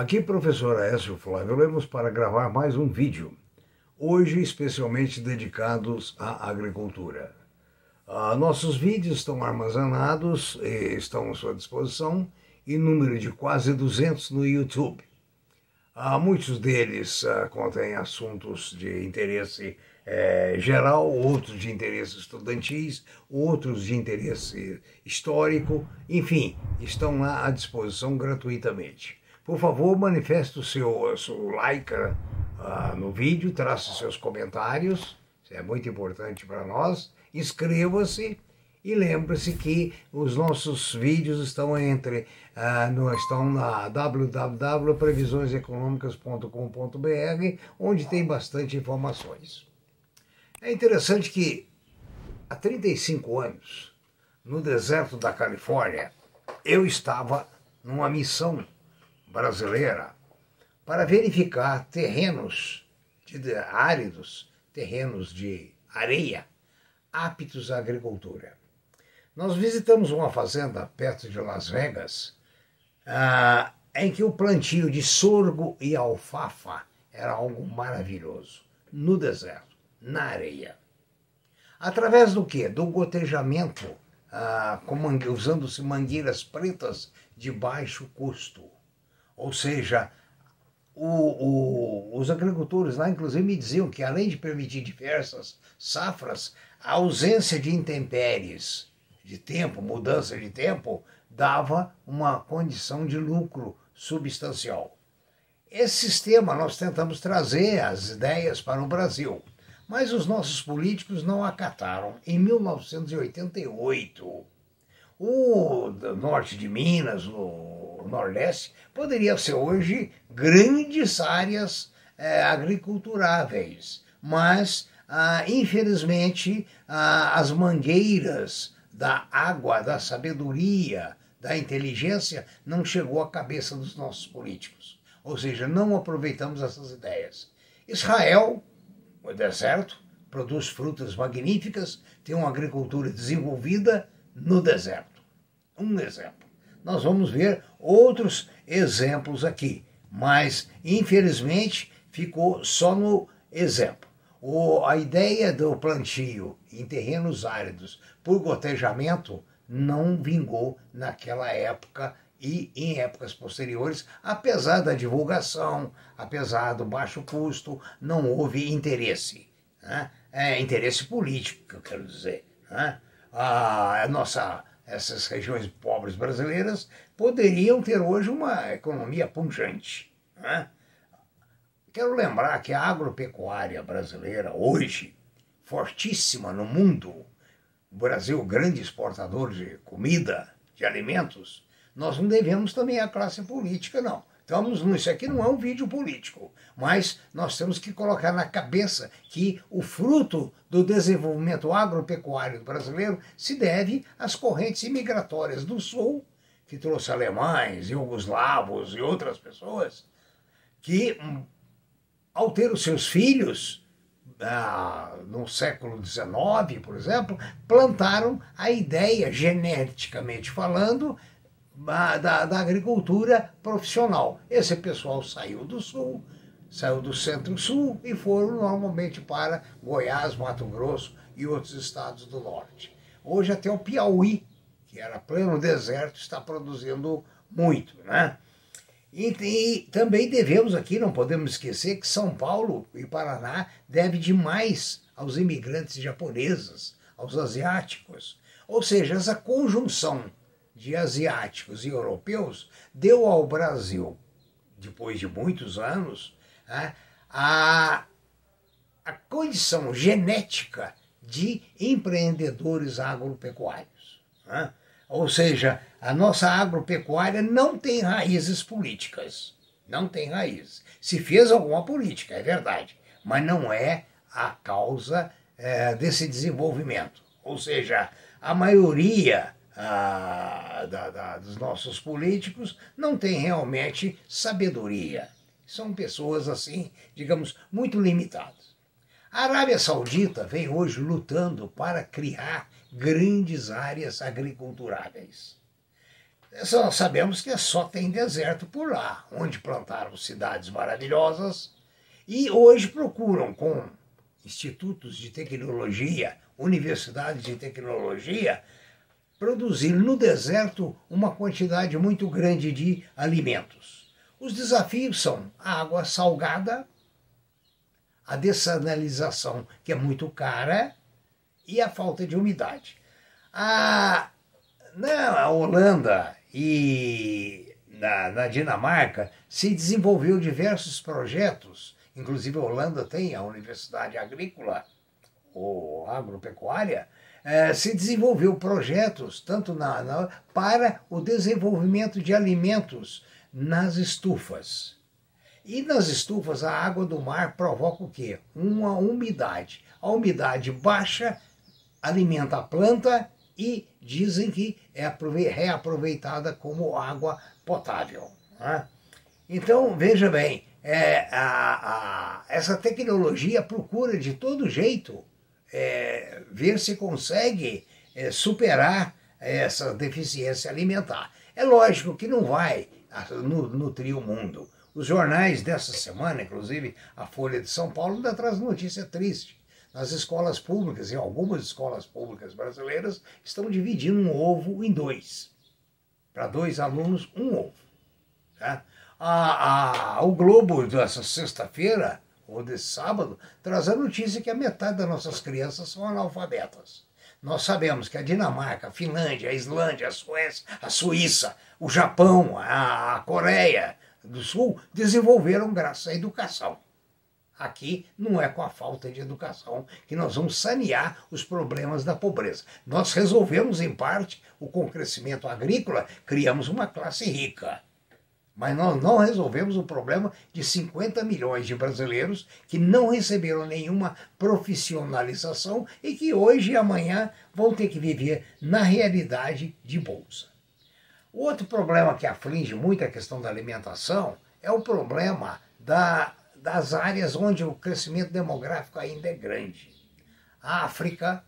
Aqui, professor Aécio Flávio Lemos, para gravar mais um vídeo, hoje especialmente dedicados à agricultura. Ah, nossos vídeos estão armazenados e estão à sua disposição em número de quase 200 no YouTube. Ah, muitos deles ah, contêm assuntos de interesse eh, geral, outros de interesse estudantis, outros de interesse histórico, enfim, estão lá à disposição gratuitamente. Por favor, manifeste o seu, seu like uh, no vídeo, trace seus comentários, isso é muito importante para nós. Inscreva-se e lembre-se que os nossos vídeos estão entre uh, no, estão na www.previsioneseconomicas.com.br, onde tem bastante informações. É interessante que há 35 anos, no deserto da Califórnia, eu estava numa missão brasileira para verificar terrenos de, áridos, terrenos de areia, aptos à agricultura. Nós visitamos uma fazenda perto de Las Vegas, ah, em que o plantio de sorgo e alfafa era algo maravilhoso, no deserto, na areia. Através do que? Do gotejamento, ah, usando-se mangueiras pretas de baixo custo ou seja, o, o, os agricultores lá, inclusive, me diziam que, além de permitir diversas safras, a ausência de intempéries, de tempo, mudança de tempo, dava uma condição de lucro substancial. Esse sistema nós tentamos trazer as ideias para o Brasil, mas os nossos políticos não acataram. Em 1988, o norte de Minas, Nordeste, poderia ser hoje grandes áreas é, agriculturáveis, mas ah, infelizmente ah, as mangueiras da água, da sabedoria, da inteligência não chegou à cabeça dos nossos políticos. Ou seja, não aproveitamos essas ideias. Israel, o deserto, produz frutas magníficas, tem uma agricultura desenvolvida no deserto um exemplo. Nós vamos ver outros exemplos aqui, mas infelizmente ficou só no exemplo. O, a ideia do plantio em terrenos áridos por gotejamento não vingou naquela época e em épocas posteriores, apesar da divulgação, apesar do baixo custo, não houve interesse. Né? É, interesse político, que eu quero dizer. Né? A, nossa essas regiões pobres brasileiras poderiam ter hoje uma economia pungente. Né? Quero lembrar que a agropecuária brasileira, hoje, fortíssima no mundo, o Brasil, grande exportador de comida, de alimentos, nós não devemos também à classe política, não. Estamos, isso aqui não é um vídeo político, mas nós temos que colocar na cabeça que o fruto do desenvolvimento agropecuário brasileiro se deve às correntes imigratórias do Sul, que trouxe alemães, iugoslavos e outras pessoas, que, hum, ao ter os seus filhos, ah, no século XIX, por exemplo, plantaram a ideia, geneticamente falando, da, da agricultura profissional. Esse pessoal saiu do sul, saiu do centro-sul e foram normalmente para Goiás, Mato Grosso e outros estados do norte. Hoje até o Piauí, que era pleno deserto, está produzindo muito, né? E, e, também devemos aqui, não podemos esquecer, que São Paulo e Paraná deve demais aos imigrantes japoneses, aos asiáticos. Ou seja, essa conjunção de asiáticos e europeus deu ao Brasil, depois de muitos anos, né, a, a condição genética de empreendedores agropecuários. Né? Ou seja, a nossa agropecuária não tem raízes políticas. Não tem raízes. Se fez alguma política, é verdade, mas não é a causa é, desse desenvolvimento. Ou seja, a maioria ah, da, da, dos nossos políticos não tem realmente sabedoria. São pessoas, assim, digamos, muito limitadas. A Arábia Saudita vem hoje lutando para criar grandes áreas agriculturáveis. nós sabemos que só tem deserto por lá, onde plantaram cidades maravilhosas e hoje procuram com institutos de tecnologia, universidades de tecnologia, produzir no deserto uma quantidade muito grande de alimentos. Os desafios são a água salgada, a dessalinização, que é muito cara, e a falta de umidade. A, na Holanda e na, na Dinamarca se desenvolveu diversos projetos, inclusive a Holanda tem a Universidade Agrícola ou Agropecuária, é, se desenvolveu projetos tanto na, na, para o desenvolvimento de alimentos nas estufas. E nas estufas, a água do mar provoca o quê? Uma umidade. A umidade baixa alimenta a planta e dizem que é reaproveitada como água potável. Né? Então, veja bem, é, a, a, essa tecnologia procura de todo jeito é, ver se consegue é, superar essa deficiência alimentar. É lógico que não vai nutrir o mundo. Os jornais dessa semana, inclusive a Folha de São Paulo, ainda traz notícia triste nas escolas públicas, em algumas escolas públicas brasileiras, estão dividindo um ovo em dois. Para dois alunos, um ovo. Tá? A, a, o Globo dessa sexta-feira, ou desse sábado, traz a notícia que a metade das nossas crianças são analfabetas. Nós sabemos que a Dinamarca, a Finlândia, a Islândia, a Suécia, a Suíça, o Japão, a, Coreia do Sul desenvolveram graças à educação. Aqui não é com a falta de educação que nós vamos sanear os problemas da pobreza. Nós resolvemos, em parte, o com crescimento agrícola, criamos uma classe rica. Mas nós não resolvemos o problema de 50 milhões de brasileiros que não receberam nenhuma profissionalização e que hoje e amanhã vão ter que viver na realidade de bolsa. O outro problema que aflige muito a questão da alimentação é o problema da das áreas onde o crescimento demográfico ainda é grande. A África,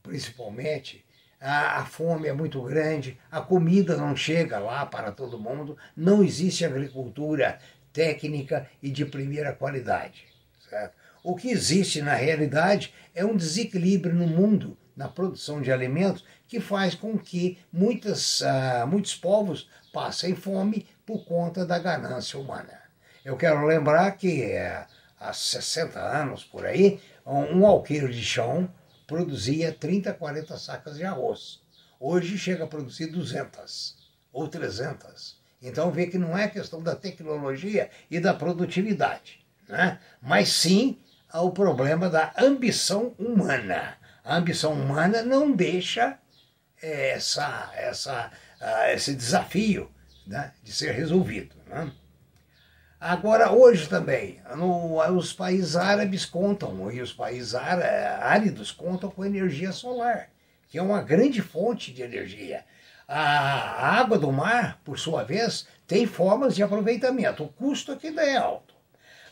principalmente, a, fome é muito grande, a comida não chega lá para todo mundo, não existe agricultura técnica e de primeira qualidade. Certo? O que existe na realidade é um desequilíbrio no mundo, na produção de alimentos, que faz com que muitas, uh, muitos povos passem fome por conta da ganância humana. Eu quero lembrar que é, há 60 anos por aí, um alqueiro de chão produzia 30, 40 sacas de arroz. Hoje chega a produzir 200 ou 300. Então vê que não é questão da tecnologia e da produtividade, né? mas sim o problema da ambição humana. A ambição humana não deixa essa, essa, uh, esse desafio né, de ser resolvido. Né? Agora, hoje também, no, os países árabes contam, e os países áridos contam com energia solar, que é uma grande fonte de energia. A água do mar, por sua vez, tem formas de aproveitamento. O custo aqui é alto.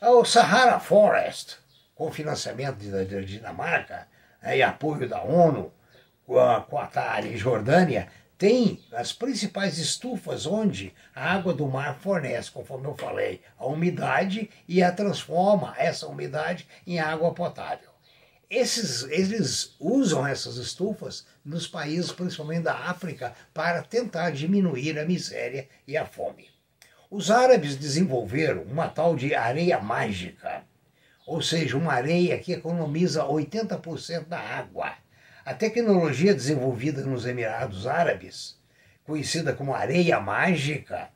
O Sahara Forest, com financiamento da Dinamarca né, e apoio da ONU, Qatar e Jordânia, tem as principais estufas onde a água do mar fornece, conforme eu falei, a umidade e a transforma essa umidade em água potável. Esses, eles usam essas estufas nos países, principalmente da África, para tentar diminuir a miséria e a fome. Os árabes desenvolveram uma tal de areia mágica, ou seja, uma areia que economiza 80% da água a tecnologia desenvolvida nos Emirados Árabes, conhecida como areia mágica,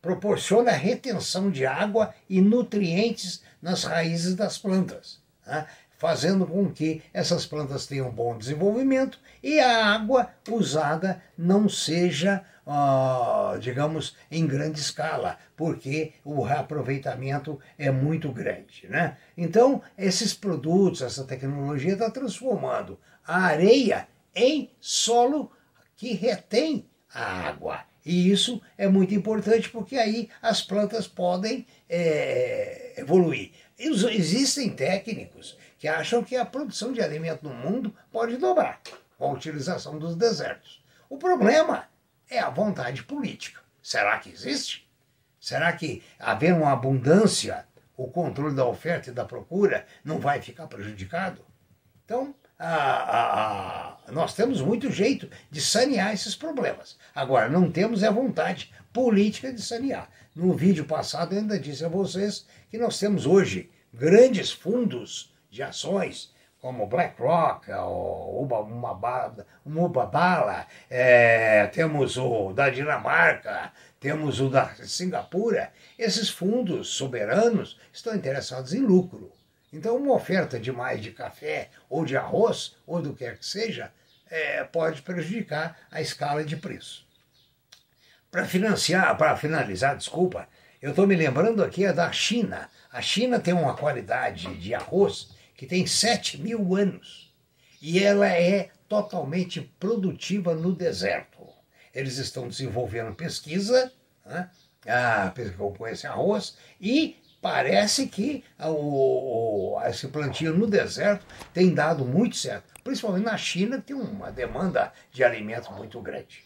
proporciona retenção de água e nutrientes nas raízes das plantas, né? fazendo com que essas plantas tenham bom desenvolvimento e a água usada não seja, uh, digamos, em grande escala, porque o reaproveitamento é muito grande. Né? Então, esses produtos, essa tecnologia está transformando a areia em solo que retém a água. E isso é muito importante porque aí as plantas podem é, evoluir. Existem técnicos que acham que a produção de alimento no mundo pode dobrar com a utilização dos desertos. O problema é a vontade política. Será que existe? Será que, havendo uma abundância, o controle da oferta e da procura não vai ficar prejudicado? Então, nós temos muito jeito de sanear esses problemas. Agora, não temos a vontade política de sanear. No vídeo passado, eu ainda disse a vocês que nós temos hoje grandes fundos de ações, como BlackRock, o Mubadala, é, temos o da Dinamarca, temos o da Singapura. Esses fundos soberanos estão interessados em lucro. Então, uma oferta demais de café ou de arroz, ou do que quer que seja, é, pode prejudicar a escala de preço. Para financiar, para finalizar, desculpa, eu estou me lembrando aqui é da China. A China tem uma qualidade de arroz que tem 7 mil anos e ela é totalmente produtiva no deserto. Eles estão desenvolvendo pesquisa né, com esse arroz e parece que o, o, esse plantio no deserto tem dado muito certo, principalmente na China, que tem uma demanda de alimento muito grande.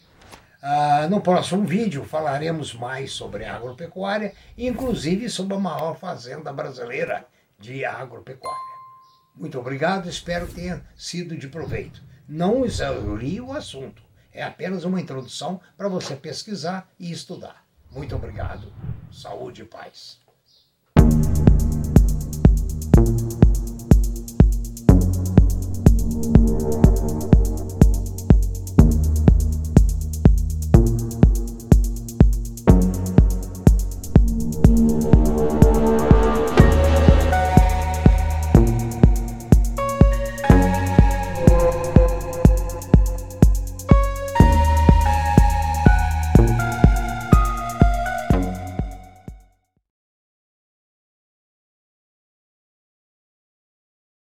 Ah, no próximo vídeo falaremos mais sobre agropecuária, inclusive sobre a maior fazenda brasileira de agropecuária. Muito obrigado, espero que tenha sido de proveito. Não exauri o assunto, é apenas uma introdução para você pesquisar e estudar. Muito obrigado. Saúde e paz.